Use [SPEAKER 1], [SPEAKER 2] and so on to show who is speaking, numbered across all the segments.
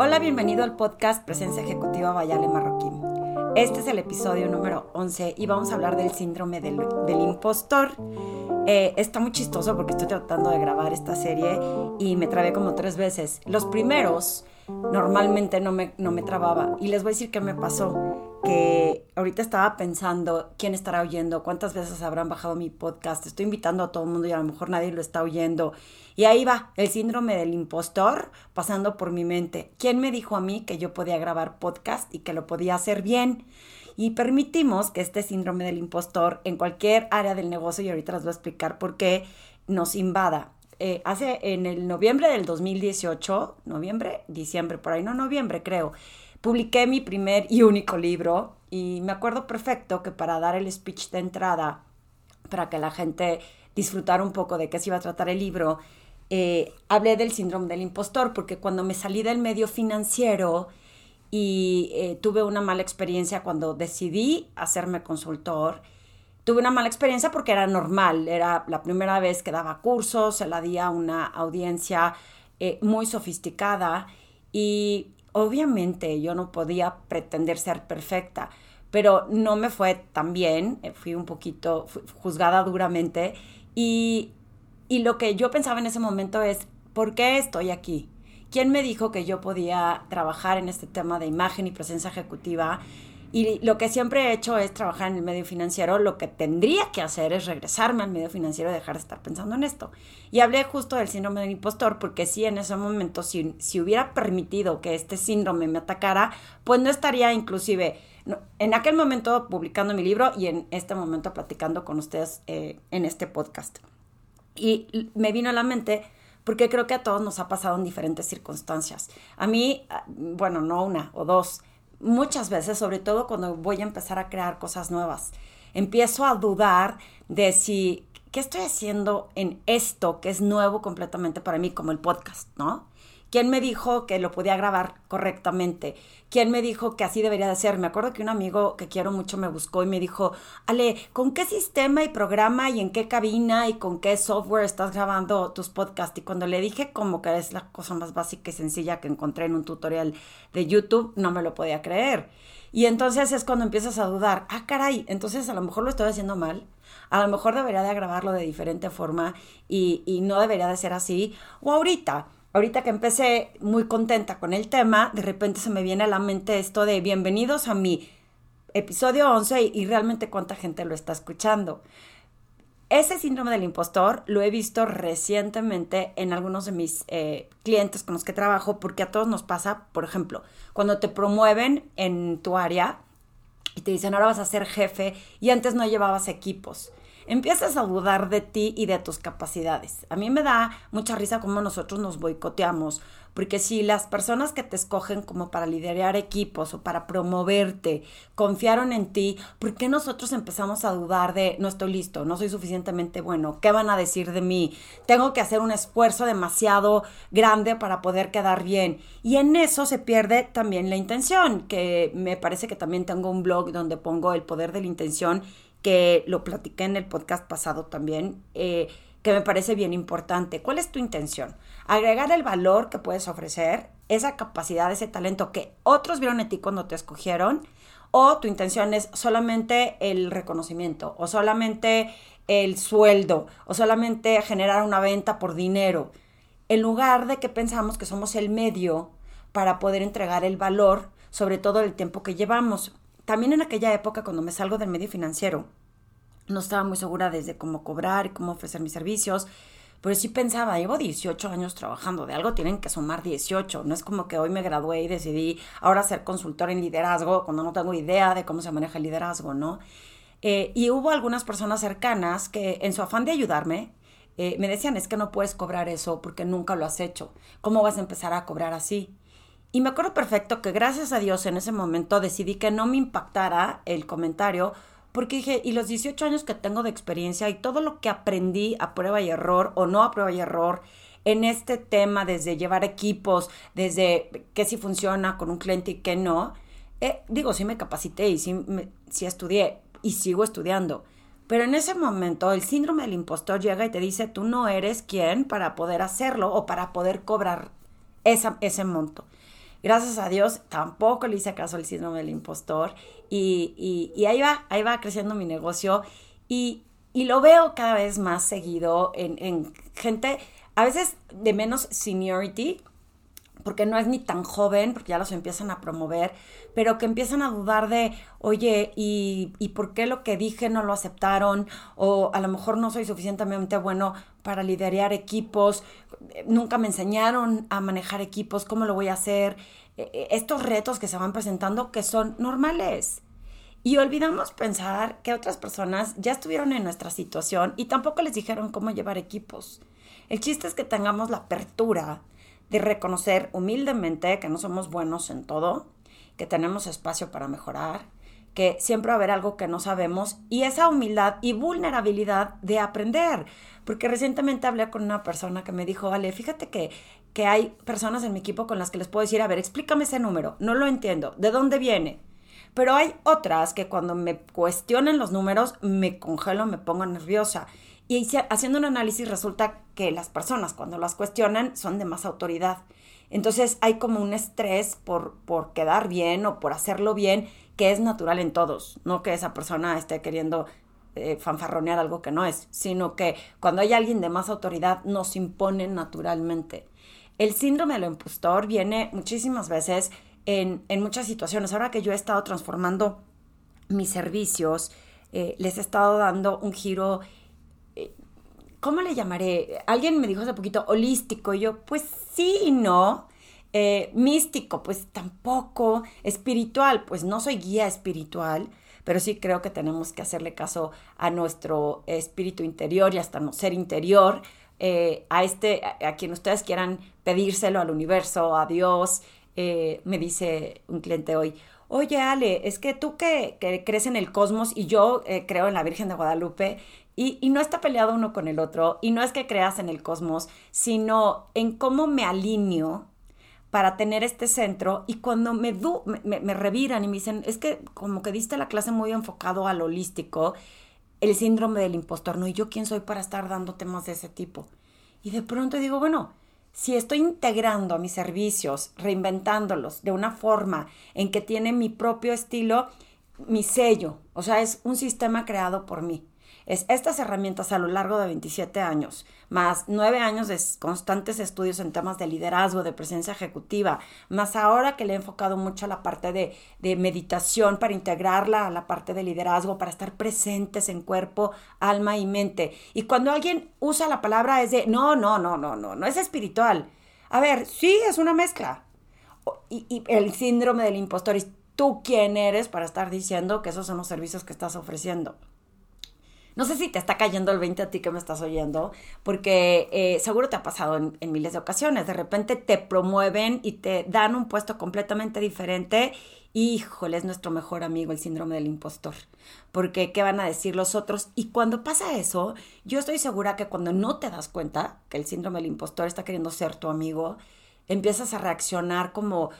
[SPEAKER 1] Hola, bienvenido al podcast Presencia Ejecutiva Vayale Marroquín. Este es el episodio número 11 y vamos a hablar del síndrome del, impostor. Eh, está muy chistoso porque estoy tratando de grabar esta serie y me trabé como tres veces. Los primeros normalmente no me, no me trababa y les voy a decir qué me pasó que ahorita estaba pensando quién estará oyendo, cuántas veces habrán bajado mi podcast, estoy invitando a todo el mundo y a lo mejor nadie lo está oyendo. Y ahí va, el síndrome del impostor pasando por mi mente. ¿Quién me dijo a mí que yo podía grabar podcast y que lo podía hacer bien? Y permitimos que este síndrome del impostor en cualquier área del negocio, y ahorita les voy a explicar por qué, nos invada. Eh, hace en el noviembre del 2018, noviembre, diciembre, por ahí, no noviembre creo, publiqué mi primer y único libro y me acuerdo perfecto que para dar el speech de entrada, para que la gente disfrutara un poco de qué se iba a tratar el libro, eh, hablé del síndrome del impostor, porque cuando me salí del medio financiero y eh, tuve una mala experiencia cuando decidí hacerme consultor, tuve una mala experiencia porque era normal, era la primera vez que daba cursos, se la di a una audiencia eh, muy sofisticada y obviamente yo no podía pretender ser perfecta, pero no me fue tan bien, eh, fui un poquito juzgada duramente y, y lo que yo pensaba en ese momento es, ¿por qué estoy aquí? ¿Quién me dijo que yo podía trabajar en este tema de imagen y presencia ejecutiva? Y lo que siempre he hecho es trabajar en el medio financiero. Lo que tendría que hacer es regresarme al medio financiero y dejar de estar pensando en esto. Y hablé justo del síndrome del impostor, porque sí, en ese momento, si, si hubiera permitido que este síndrome me atacara, pues no estaría inclusive en aquel momento publicando mi libro y en este momento platicando con ustedes eh, en este podcast. Y me vino a la mente porque creo que a todos nos ha pasado en diferentes circunstancias. A mí, ah, bueno, no una o dos muchas veces, sobre todo cuando voy a empezar a crear cosas nuevas, empiezo a dudar de si, ¿qué estoy haciendo en esto que es nuevo completamente para mí, como el podcast, ¿no? ¿Quién me dijo que lo podía grabar correctamente? ¿Quién me dijo que así debería de ser? Me acuerdo que un amigo que quiero mucho me buscó y me dijo, Ale, ¿con qué sistema y programa y en qué cabina y con qué software estás grabando tus podcasts? Y cuando le dije como que es la cosa más básica y sencilla que encontré en un tutorial de YouTube, no me lo podía creer. Y entonces es cuando empiezas a dudar, ah, caray, entonces a lo mejor lo estoy haciendo mal, a lo mejor debería de grabarlo de diferente forma y, y no debería de ser así, o ahorita ahorita que empecé muy contenta con el tema, de repente se me viene a la mente esto de bienvenidos a mi episodio 11 y, realmente cuánta gente lo está escuchando. Ese síndrome del impostor lo he visto recientemente en algunos de mis eh, clientes con los que trabajo, porque a todos nos pasa, por ejemplo, cuando te promueven en tu área y te dicen ahora vas a ser jefe y antes no llevabas equipos empiezas a dudar de ti y de tus capacidades. A mí me da mucha risa cómo nosotros nos boicoteamos, porque si las personas que te escogen como para liderar equipos o para promoverte confiaron en ti, ¿por qué nosotros empezamos a dudar de no estoy listo, no soy suficientemente bueno, qué van a decir de mí? Tengo que hacer un esfuerzo demasiado grande para poder quedar bien. Y en eso se pierde también la intención, que me parece que también tengo un blog donde pongo el poder de la intención que lo platiqué en el podcast pasado también, eh, que me parece bien importante. ¿Cuál es tu intención? Agregar el valor que puedes ofrecer, esa capacidad, ese talento que otros vieron en ti cuando te escogieron, o tu intención es solamente el reconocimiento, o solamente el sueldo, o solamente generar una venta por dinero, en lugar de que pensamos que somos el medio para poder entregar el valor, sobre todo el tiempo que llevamos también en aquella época, cuando me salgo del medio financiero, no estaba muy segura desde cómo cobrar y cómo ofrecer mis servicios, pero sí pensaba, llevo 18 años trabajando, de algo tienen que sumar 18, no es como que hoy me gradué y decidí ahora ser consultor en liderazgo cuando no tengo idea de cómo se maneja el liderazgo, ¿no? Eh, y hubo algunas personas cercanas que en su afán de ayudarme, eh, me decían, es que no puedes cobrar eso porque nunca lo has hecho, ¿cómo vas a empezar a cobrar así? Y me acuerdo perfecto que gracias a Dios en ese momento decidí que no me impactara el comentario porque dije, y los 18 años que tengo de experiencia y todo lo que aprendí a prueba y error o no a prueba y error en este tema, desde llevar equipos, desde qué sí funciona con un cliente y qué no, eh, digo, sí me capacité y sí, sí estudié y sigo estudiando. Pero en ese momento el síndrome del impostor llega y te dice, tú no eres quien para poder hacerlo o para poder cobrar esa, ese monto. Gracias a Dios, tampoco le hice caso al síndrome del impostor y, y, ahí va, ahí va creciendo mi negocio y, y lo veo cada vez más seguido en, en gente, a veces de menos seniority, porque no es ni tan joven, porque ya los empiezan a promover, pero que empiezan a dudar de, oye, ¿y, ¿y, por qué lo que dije no lo aceptaron? O a lo mejor no soy suficientemente bueno para liderar equipos, nunca me enseñaron a manejar equipos, ¿cómo lo voy a hacer? E, e, estos retos que se van presentando que son normales. Y olvidamos pensar que otras personas ya estuvieron en nuestra situación y tampoco les dijeron cómo llevar equipos. El chiste es que tengamos la apertura de reconocer humildemente que no somos buenos en todo, que tenemos espacio para mejorar, que siempre va a haber algo que no sabemos y esa humildad y vulnerabilidad de aprender. Porque recientemente hablé con una persona que me dijo, vale, fíjate que, que hay personas en mi equipo con las que les puedo decir, a ver, explícame ese número, no lo entiendo, ¿de dónde viene? Pero hay otras que cuando me cuestionen los números me congelo, me pongo nerviosa. Y haciendo un análisis resulta que las personas cuando las cuestionan son de más autoridad. Entonces hay como un estrés por, por quedar bien o por hacerlo bien que es natural en todos, no que esa persona esté queriendo eh, fanfarronear algo que no es, sino que cuando hay alguien de más autoridad nos impone naturalmente. El síndrome del impostor viene muchísimas veces en, en muchas situaciones. Ahora que yo he estado transformando mis servicios, eh, les he estado dando un giro ¿cómo le llamaré? Alguien me dijo hace poquito holístico, y yo, pues sí y no. Eh, místico, pues tampoco. Espiritual, pues no soy guía espiritual, pero sí creo que tenemos que hacerle caso a nuestro espíritu interior y hasta no ser interior. Eh, a este, a, quien ustedes quieran pedírselo al universo, a Dios. Eh, me dice un cliente hoy, oye Ale, es que tú que, crees en el cosmos y yo creo en la Virgen de Guadalupe, y, no está peleado uno con el otro, y no es que creas en el cosmos, sino en cómo me alineo para tener este centro y cuando me, me, reviran y me dicen, es que como que diste la clase muy enfocado al holístico, el síndrome del impostor, no, y yo quién soy para estar dando temas de ese tipo. Y de pronto digo, bueno, si estoy integrando mis servicios, reinventándolos de una forma en que tiene mi propio estilo, mi sello, o sea, es un sistema creado por mí es estas herramientas a lo largo de 27 años, más nueve años de constantes estudios en temas de liderazgo, de presencia ejecutiva, más ahora que le he enfocado mucho a la parte de, de meditación para integrarla a la parte de liderazgo, para estar presentes en cuerpo, alma y mente. Y cuando alguien usa la palabra es de, no, no, no, no, no, no es espiritual. A ver, sí, es una mezcla. Y, y el síndrome del impostor ¿tú quién eres para estar diciendo que esos son los servicios que estás ofreciendo? No sé si te está cayendo el 20 a ti que me estás oyendo, porque eh, seguro te ha pasado en, miles de ocasiones. De repente te promueven y te dan un puesto completamente diferente. Híjole, es nuestro mejor amigo el síndrome del impostor. Porque, ¿qué van a decir los otros? Y cuando pasa eso, yo estoy segura que cuando no te das cuenta que el síndrome del impostor está queriendo ser tu amigo, empiezas a reaccionar como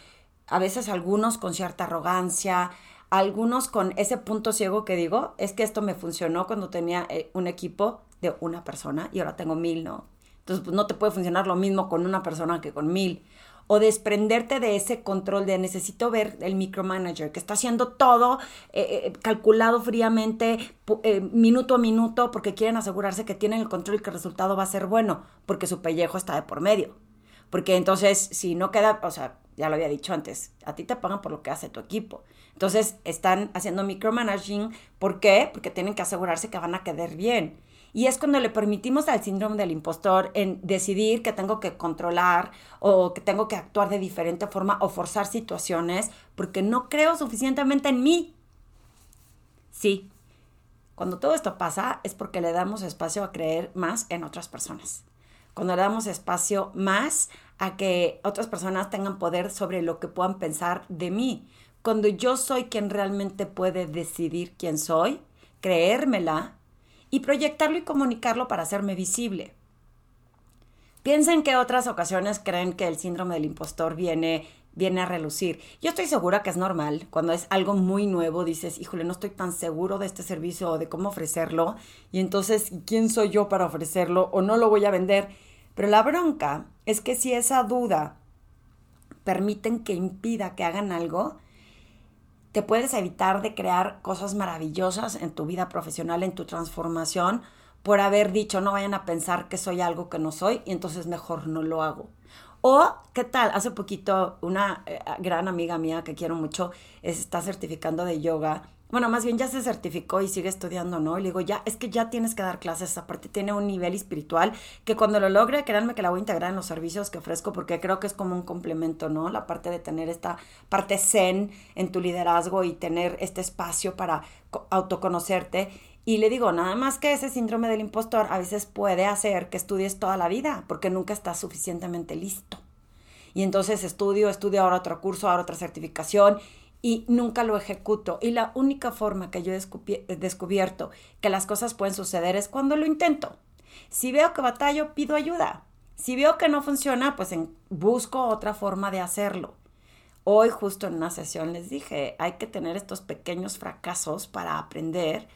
[SPEAKER 1] a veces algunos con cierta arrogancia, algunos con ese punto ciego que digo, es que esto me funcionó cuando tenía eh, un equipo de una persona y ahora tengo mil, ¿no? Entonces, pues no te puede funcionar lo mismo con una persona que con mil. O desprenderte de ese control de necesito ver el micromanager que está haciendo todo eh, eh, calculado fríamente, minuto a minuto, porque quieren asegurarse que tienen el control y que el resultado va a ser bueno, porque su pellejo está de por medio. Porque entonces, si no queda, o sea, ya lo había dicho antes, a ti te pagan por lo que hace tu equipo. Entonces están haciendo micromanaging. ¿Por qué? Porque tienen que asegurarse que van a quedar bien. Y es cuando le permitimos al síndrome del impostor en decidir que tengo que controlar o que tengo que actuar de diferente forma o forzar situaciones porque no creo suficientemente en mí. Sí, cuando todo esto pasa es porque le damos espacio a creer más en otras personas. Cuando le damos espacio más a que otras personas tengan poder sobre lo que puedan pensar de mí cuando yo soy quien realmente puede decidir quién soy, creérmela y proyectarlo y comunicarlo para hacerme visible. Piensen que otras ocasiones creen que el síndrome del impostor viene, viene a relucir. Yo estoy segura que es normal. Cuando es algo muy nuevo, dices, híjole, no estoy tan seguro de este servicio o de cómo ofrecerlo. Y entonces, ¿quién soy yo para ofrecerlo o no lo voy a vender? Pero la bronca es que si esa duda permiten que impida que hagan algo, te puedes evitar de crear cosas maravillosas en tu vida profesional, en tu transformación, por haber dicho, no vayan a pensar que soy algo que no soy y entonces mejor no lo hago. O, ¿qué tal? Hace poquito una eh, gran amiga mía que quiero mucho está certificando de yoga. Bueno, más bien ya se certificó y sigue estudiando, ¿no? Y le digo, ya, es que ya tienes que dar clases, aparte tiene un nivel espiritual que cuando lo logre, créanme que la voy a integrar en los servicios que ofrezco porque creo que es como un complemento, ¿no? La parte de tener esta parte zen en tu liderazgo y tener este espacio para autoconocerte y le digo, nada más que ese síndrome del impostor a veces puede hacer que estudies toda la vida porque nunca estás suficientemente listo. Y entonces estudio, estudio ahora otro curso, ahora otra certificación y nunca lo ejecuto. Y la única forma que yo he descubierto que las cosas pueden suceder es cuando lo intento. Si veo que batallo, pido ayuda. Si veo que no funciona, pues busco otra forma de hacerlo. Hoy justo en una sesión les dije, hay que tener estos pequeños fracasos para aprender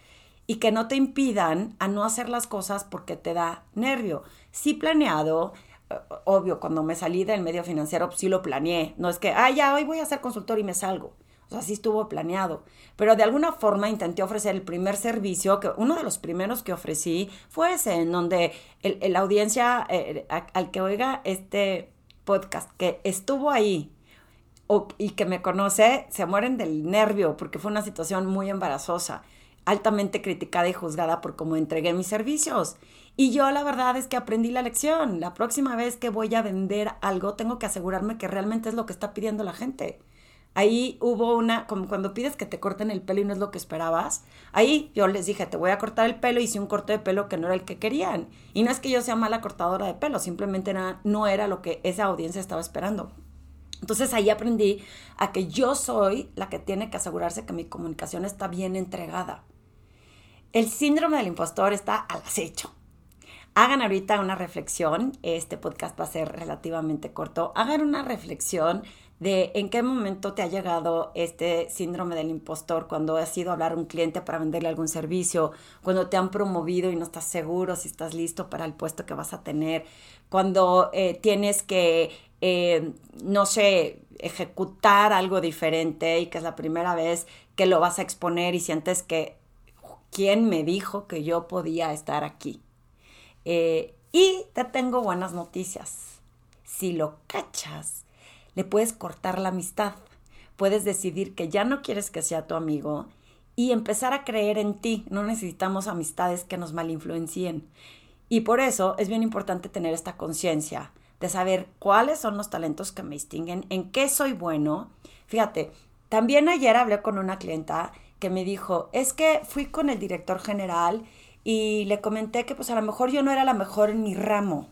[SPEAKER 1] y que no te impidan a no hacer las cosas porque te da nervio. Sí planeado, eh, obvio, cuando me salí del medio financiero, sí lo planeé. No es que, ah, ya, hoy voy a ser consultor y me salgo. O sea, sí estuvo planeado. Pero de alguna forma intenté ofrecer el primer servicio, que uno de los primeros que ofrecí fue ese, en donde la audiencia eh, al que oiga este podcast, que estuvo ahí y que me conoce, se mueren del nervio, porque fue una situación muy embarazosa altamente criticada y juzgada por cómo entregué mis servicios. Y yo la verdad es que aprendí la lección. La próxima vez que voy a vender algo, tengo que asegurarme que realmente es lo que está pidiendo la gente. Ahí hubo una, como cuando pides que te corten el pelo y no es lo que esperabas. Ahí yo les dije, te voy a cortar el pelo, hice un corte de pelo que no era el que querían. Y no es que yo sea mala cortadora de pelo, simplemente no era lo que esa audiencia estaba esperando. Entonces ahí aprendí a que yo soy la que tiene que asegurarse que mi comunicación está bien entregada. El síndrome del impostor está al acecho. Hagan ahorita una reflexión, este podcast va a ser relativamente corto, hagan una reflexión de en qué momento te ha llegado este síndrome del impostor cuando has ido a hablar a un cliente para venderle algún servicio, cuando te han promovido y no estás seguro si estás listo para el puesto que vas a tener, cuando eh, tienes que, eh, no sé, ejecutar algo diferente y que es la primera vez que lo vas a exponer y sientes que quién me dijo que yo podía estar aquí. Eh, y te tengo buenas noticias. Si lo cachas, le puedes cortar la amistad. Puedes decidir que ya no quieres que sea tu amigo y empezar a creer en ti. No necesitamos amistades que nos malinfluencien. Y por eso es bien importante tener esta conciencia de saber cuáles son los talentos que me distinguen, en qué soy bueno. Fíjate, también ayer hablé con una clienta que me dijo, es que fui con el director general y le comenté que pues a lo mejor yo no era la mejor en mi ramo.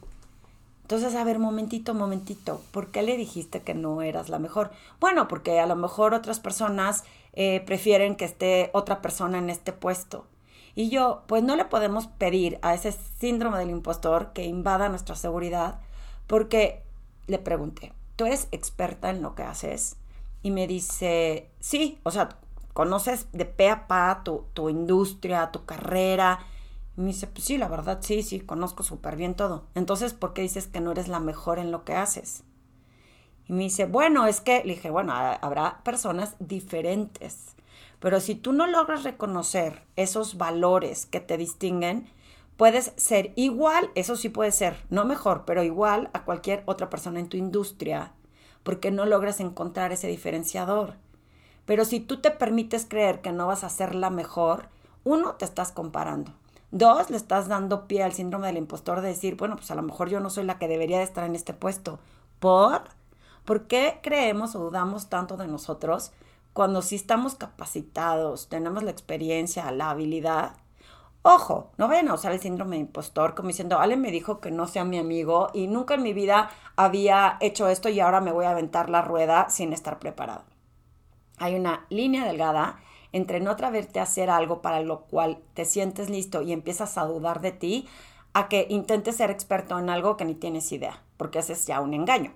[SPEAKER 1] Entonces, a ver, momentito, momentito, ¿por qué le dijiste que no eras la mejor? Bueno, porque a lo mejor otras personas eh, prefieren que esté otra persona en este puesto. Y yo, pues no le podemos pedir a ese síndrome del impostor que invada nuestra seguridad, porque le pregunté, ¿tú eres experta en lo que haces? Y me dice, sí, o sea, conoces de pe a pa tu, tu industria, tu carrera. Y me dice, pues sí, la verdad, sí, sí, conozco súper bien todo. Entonces, ¿por qué dices que no eres la mejor en lo que haces? Y me dice, bueno, es que, le dije, bueno, habrá personas diferentes. Pero si tú no logras reconocer esos valores que te distinguen, puedes ser igual, eso sí puede ser, no mejor, pero igual a cualquier otra persona en tu industria, porque no logras encontrar ese diferenciador. Pero si tú te permites creer que no vas a ser la mejor, uno, te estás comparando. Dos, le estás dando pie al síndrome del impostor de decir, bueno, pues a lo mejor yo no soy la que debería de estar en este puesto. ¿Por? ¿Por qué creemos o dudamos tanto de nosotros cuando sí estamos capacitados, tenemos la experiencia, la habilidad? Ojo, no vayan a usar el síndrome de impostor como diciendo, Ale me dijo que no sea mi amigo y nunca en mi vida había hecho esto y ahora me voy a aventar la rueda sin estar preparado hay una línea delgada entre no atreverte a hacer algo para lo cual te sientes listo y empiezas a dudar de ti, a que intentes ser experto en algo que ni tienes idea, porque ese es ya un engaño.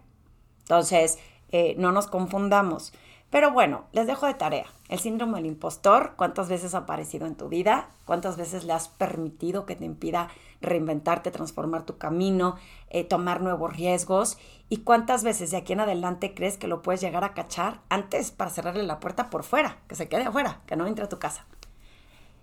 [SPEAKER 1] Entonces, eh, no nos confundamos. Pero bueno, les dejo de tarea. El síndrome del impostor, ¿cuántas veces ha aparecido en tu vida? ¿Cuántas veces le has permitido que te impida reinventarte, transformar tu camino, eh, tomar nuevos riesgos? ¿Y cuántas veces de aquí en adelante crees que lo puedes llegar a cachar antes para cerrarle la puerta por fuera, que se quede afuera, que no entre a tu casa?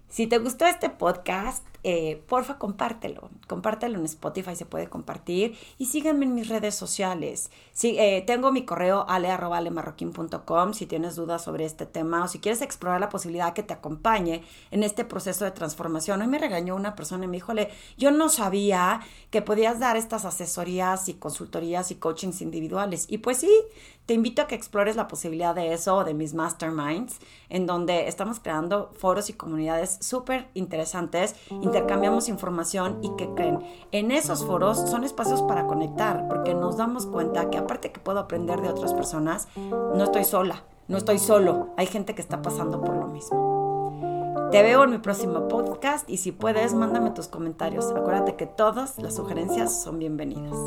[SPEAKER 1] Si te gustó este podcast, eh, porfa, compártelo. Compártelo en Spotify, se puede compartir. Y síganme en mis redes sociales. Sí, eh, tengo mi correo ale.alemarroquín.com si tienes dudas sobre este tema o si quieres explorar la posibilidad que te acompañe en este proceso de transformación. Hoy me regañó una persona y me dijo, yo no sabía que podías dar estas asesorías y consultorías y coachings individuales. Y pues sí, te invito a que explores la posibilidad de eso de mis masterminds, en donde estamos creando foros y comunidades súper interesantes, intercambiamos información y que creen, en esos foros son espacios para conectar, porque nos damos cuenta que aparte que puedo aprender de otras personas, no estoy sola, no estoy solo, hay gente que está pasando por lo mismo. Te veo en mi próximo podcast y si puedes, mándame tus comentarios. Acuérdate que todas las sugerencias son bienvenidas.